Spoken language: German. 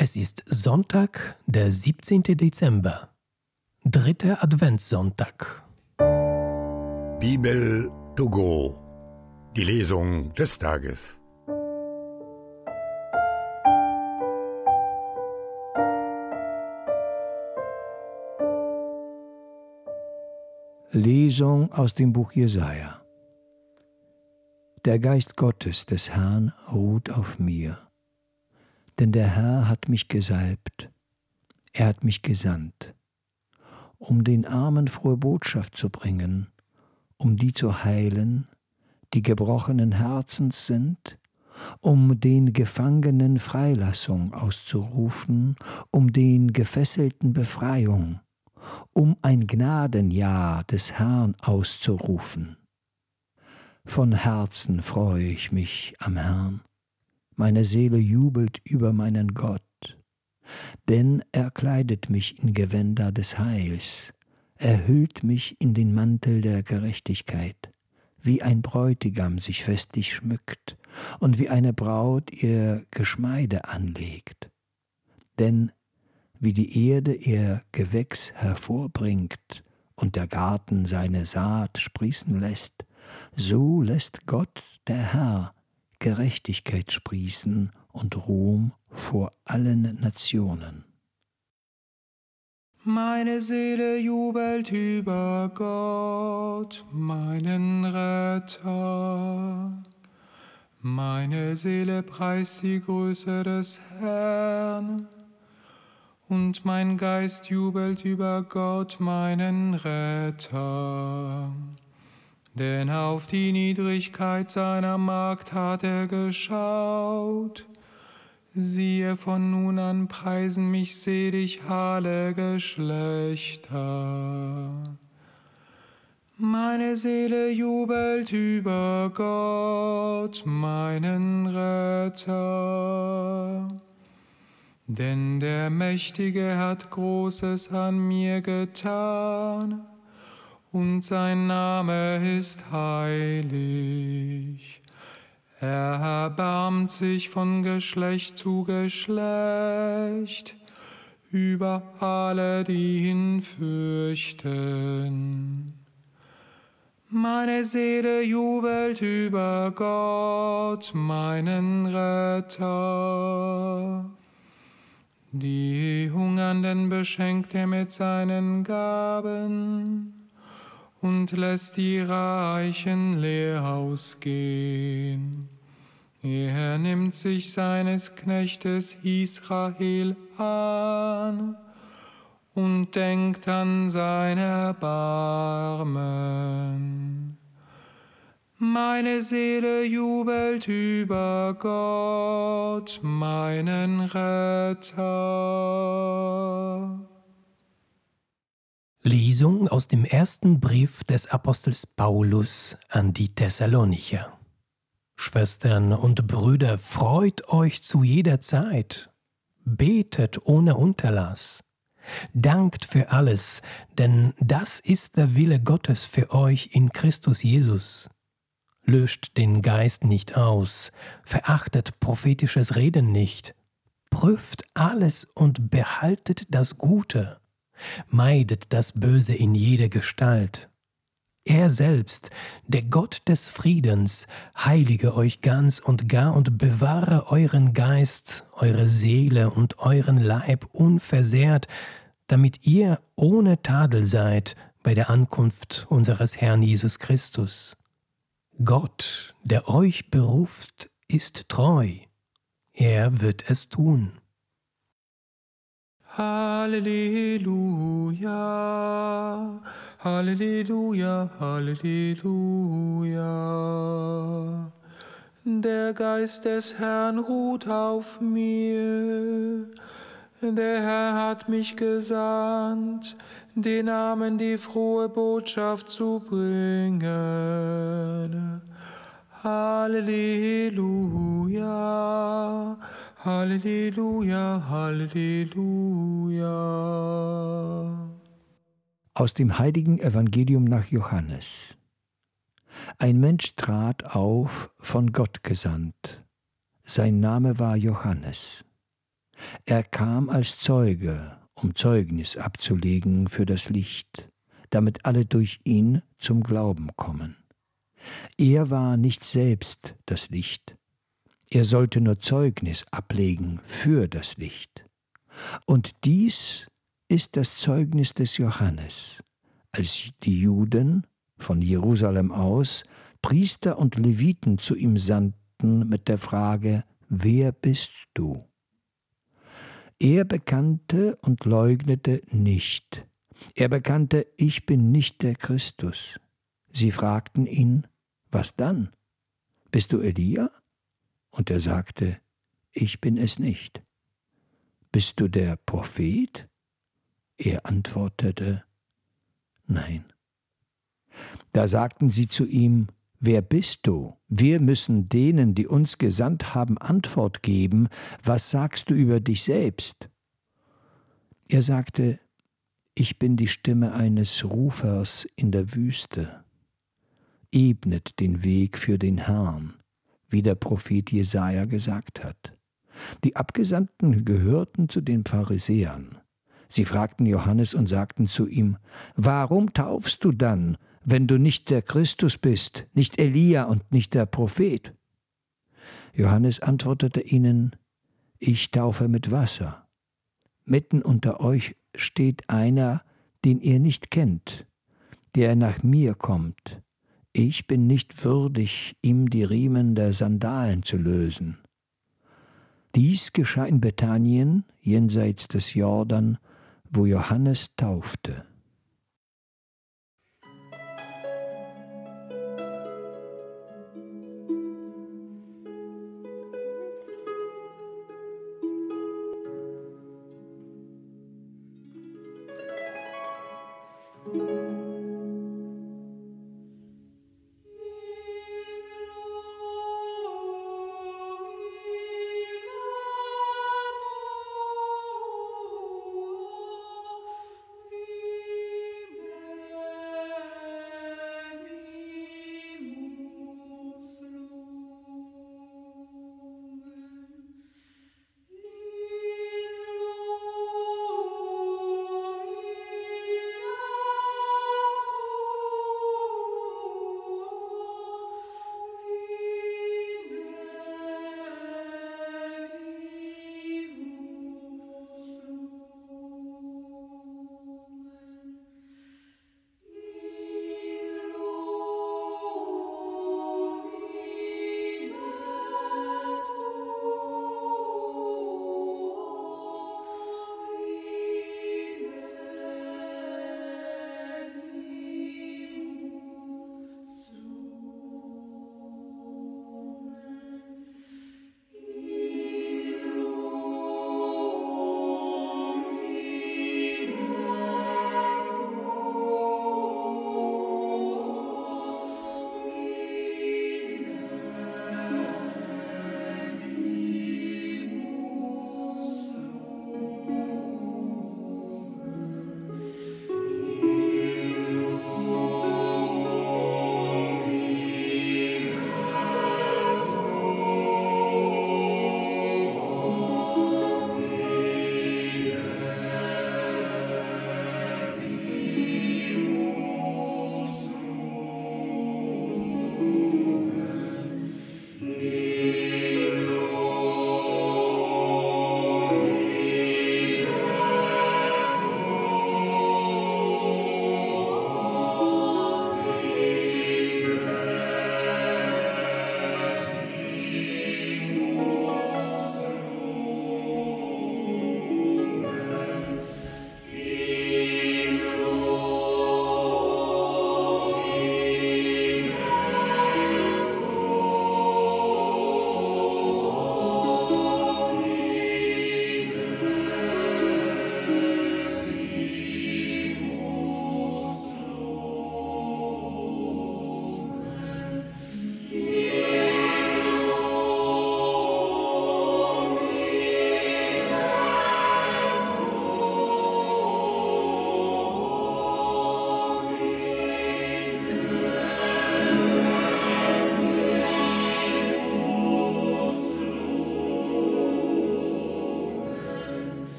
Es ist Sonntag, der 17. Dezember, dritter Adventssonntag. Bibel to go, die Lesung des Tages. Lesung aus dem Buch Jesaja. Der Geist Gottes des Herrn ruht auf mir denn der Herr hat mich gesalbt, er hat mich gesandt, um den Armen frohe Botschaft zu bringen, um die zu heilen, die gebrochenen Herzens sind, um den Gefangenen Freilassung auszurufen, um den Gefesselten Befreiung, um ein Gnadenjahr des Herrn auszurufen. Von Herzen freue ich mich am Herrn meine Seele jubelt über meinen Gott, denn er kleidet mich in Gewänder des Heils, er hüllt mich in den Mantel der Gerechtigkeit, wie ein Bräutigam sich festlich schmückt und wie eine Braut ihr Geschmeide anlegt. Denn wie die Erde ihr Gewächs hervorbringt und der Garten seine Saat sprießen lässt, so lässt Gott, der Herr, Gerechtigkeit sprießen und Ruhm vor allen Nationen. Meine Seele jubelt über Gott, meinen Retter. Meine Seele preist die Größe des Herrn. Und mein Geist jubelt über Gott, meinen Retter denn auf die Niedrigkeit seiner Magd hat er geschaut. Siehe, von nun an preisen mich selig alle Geschlechter. Meine Seele jubelt über Gott, meinen Retter. Denn der Mächtige hat Großes an mir getan und sein Name ist heilig. Er erbarmt sich von Geschlecht zu Geschlecht über alle, die ihn fürchten. Meine Seele jubelt über Gott, meinen Retter. Die Hungernden beschenkt er mit seinen Gaben und lässt die Reichen leer ausgehen. Er nimmt sich seines Knechtes Israel an und denkt an seine Barmen. Meine Seele jubelt über Gott, meinen Retter. Lesung aus dem ersten Brief des Apostels Paulus an die Thessalonicher. Schwestern und Brüder, freut euch zu jeder Zeit, betet ohne Unterlass, dankt für alles, denn das ist der Wille Gottes für euch in Christus Jesus. Löscht den Geist nicht aus, verachtet prophetisches Reden nicht, prüft alles und behaltet das Gute meidet das Böse in jeder Gestalt. Er selbst, der Gott des Friedens, heilige euch ganz und gar und bewahre euren Geist, eure Seele und euren Leib unversehrt, damit ihr ohne Tadel seid bei der Ankunft unseres Herrn Jesus Christus. Gott, der euch beruft, ist treu. Er wird es tun. Halleluja, Halleluja, Halleluja. Der Geist des Herrn ruht auf mir. Der Herr hat mich gesandt, den Namen die frohe Botschaft zu bringen. Halleluja, Halleluja, Halleluja. Aus dem heiligen Evangelium nach Johannes. Ein Mensch trat auf, von Gott gesandt. Sein Name war Johannes. Er kam als Zeuge, um Zeugnis abzulegen für das Licht, damit alle durch ihn zum Glauben kommen. Er war nicht selbst das Licht, er sollte nur Zeugnis ablegen für das Licht. Und dies ist das Zeugnis des Johannes, als die Juden von Jerusalem aus Priester und Leviten zu ihm sandten mit der Frage, Wer bist du? Er bekannte und leugnete nicht. Er bekannte, ich bin nicht der Christus. Sie fragten ihn, was dann? Bist du Elia? Und er sagte, ich bin es nicht. Bist du der Prophet? Er antwortete, nein. Da sagten sie zu ihm, Wer bist du? Wir müssen denen, die uns gesandt haben, Antwort geben. Was sagst du über dich selbst? Er sagte, Ich bin die Stimme eines Rufers in der Wüste. Ebnet den Weg für den Herrn, wie der Prophet Jesaja gesagt hat. Die Abgesandten gehörten zu den Pharisäern. Sie fragten Johannes und sagten zu ihm: Warum taufst du dann, wenn du nicht der Christus bist, nicht Elia und nicht der Prophet? Johannes antwortete ihnen: Ich taufe mit Wasser. Mitten unter euch steht einer, den ihr nicht kennt, der nach mir kommt. Ich bin nicht würdig, ihm die Riemen der Sandalen zu lösen. Dies geschah in Bethanien, jenseits des Jordan, wo Johannes taufte.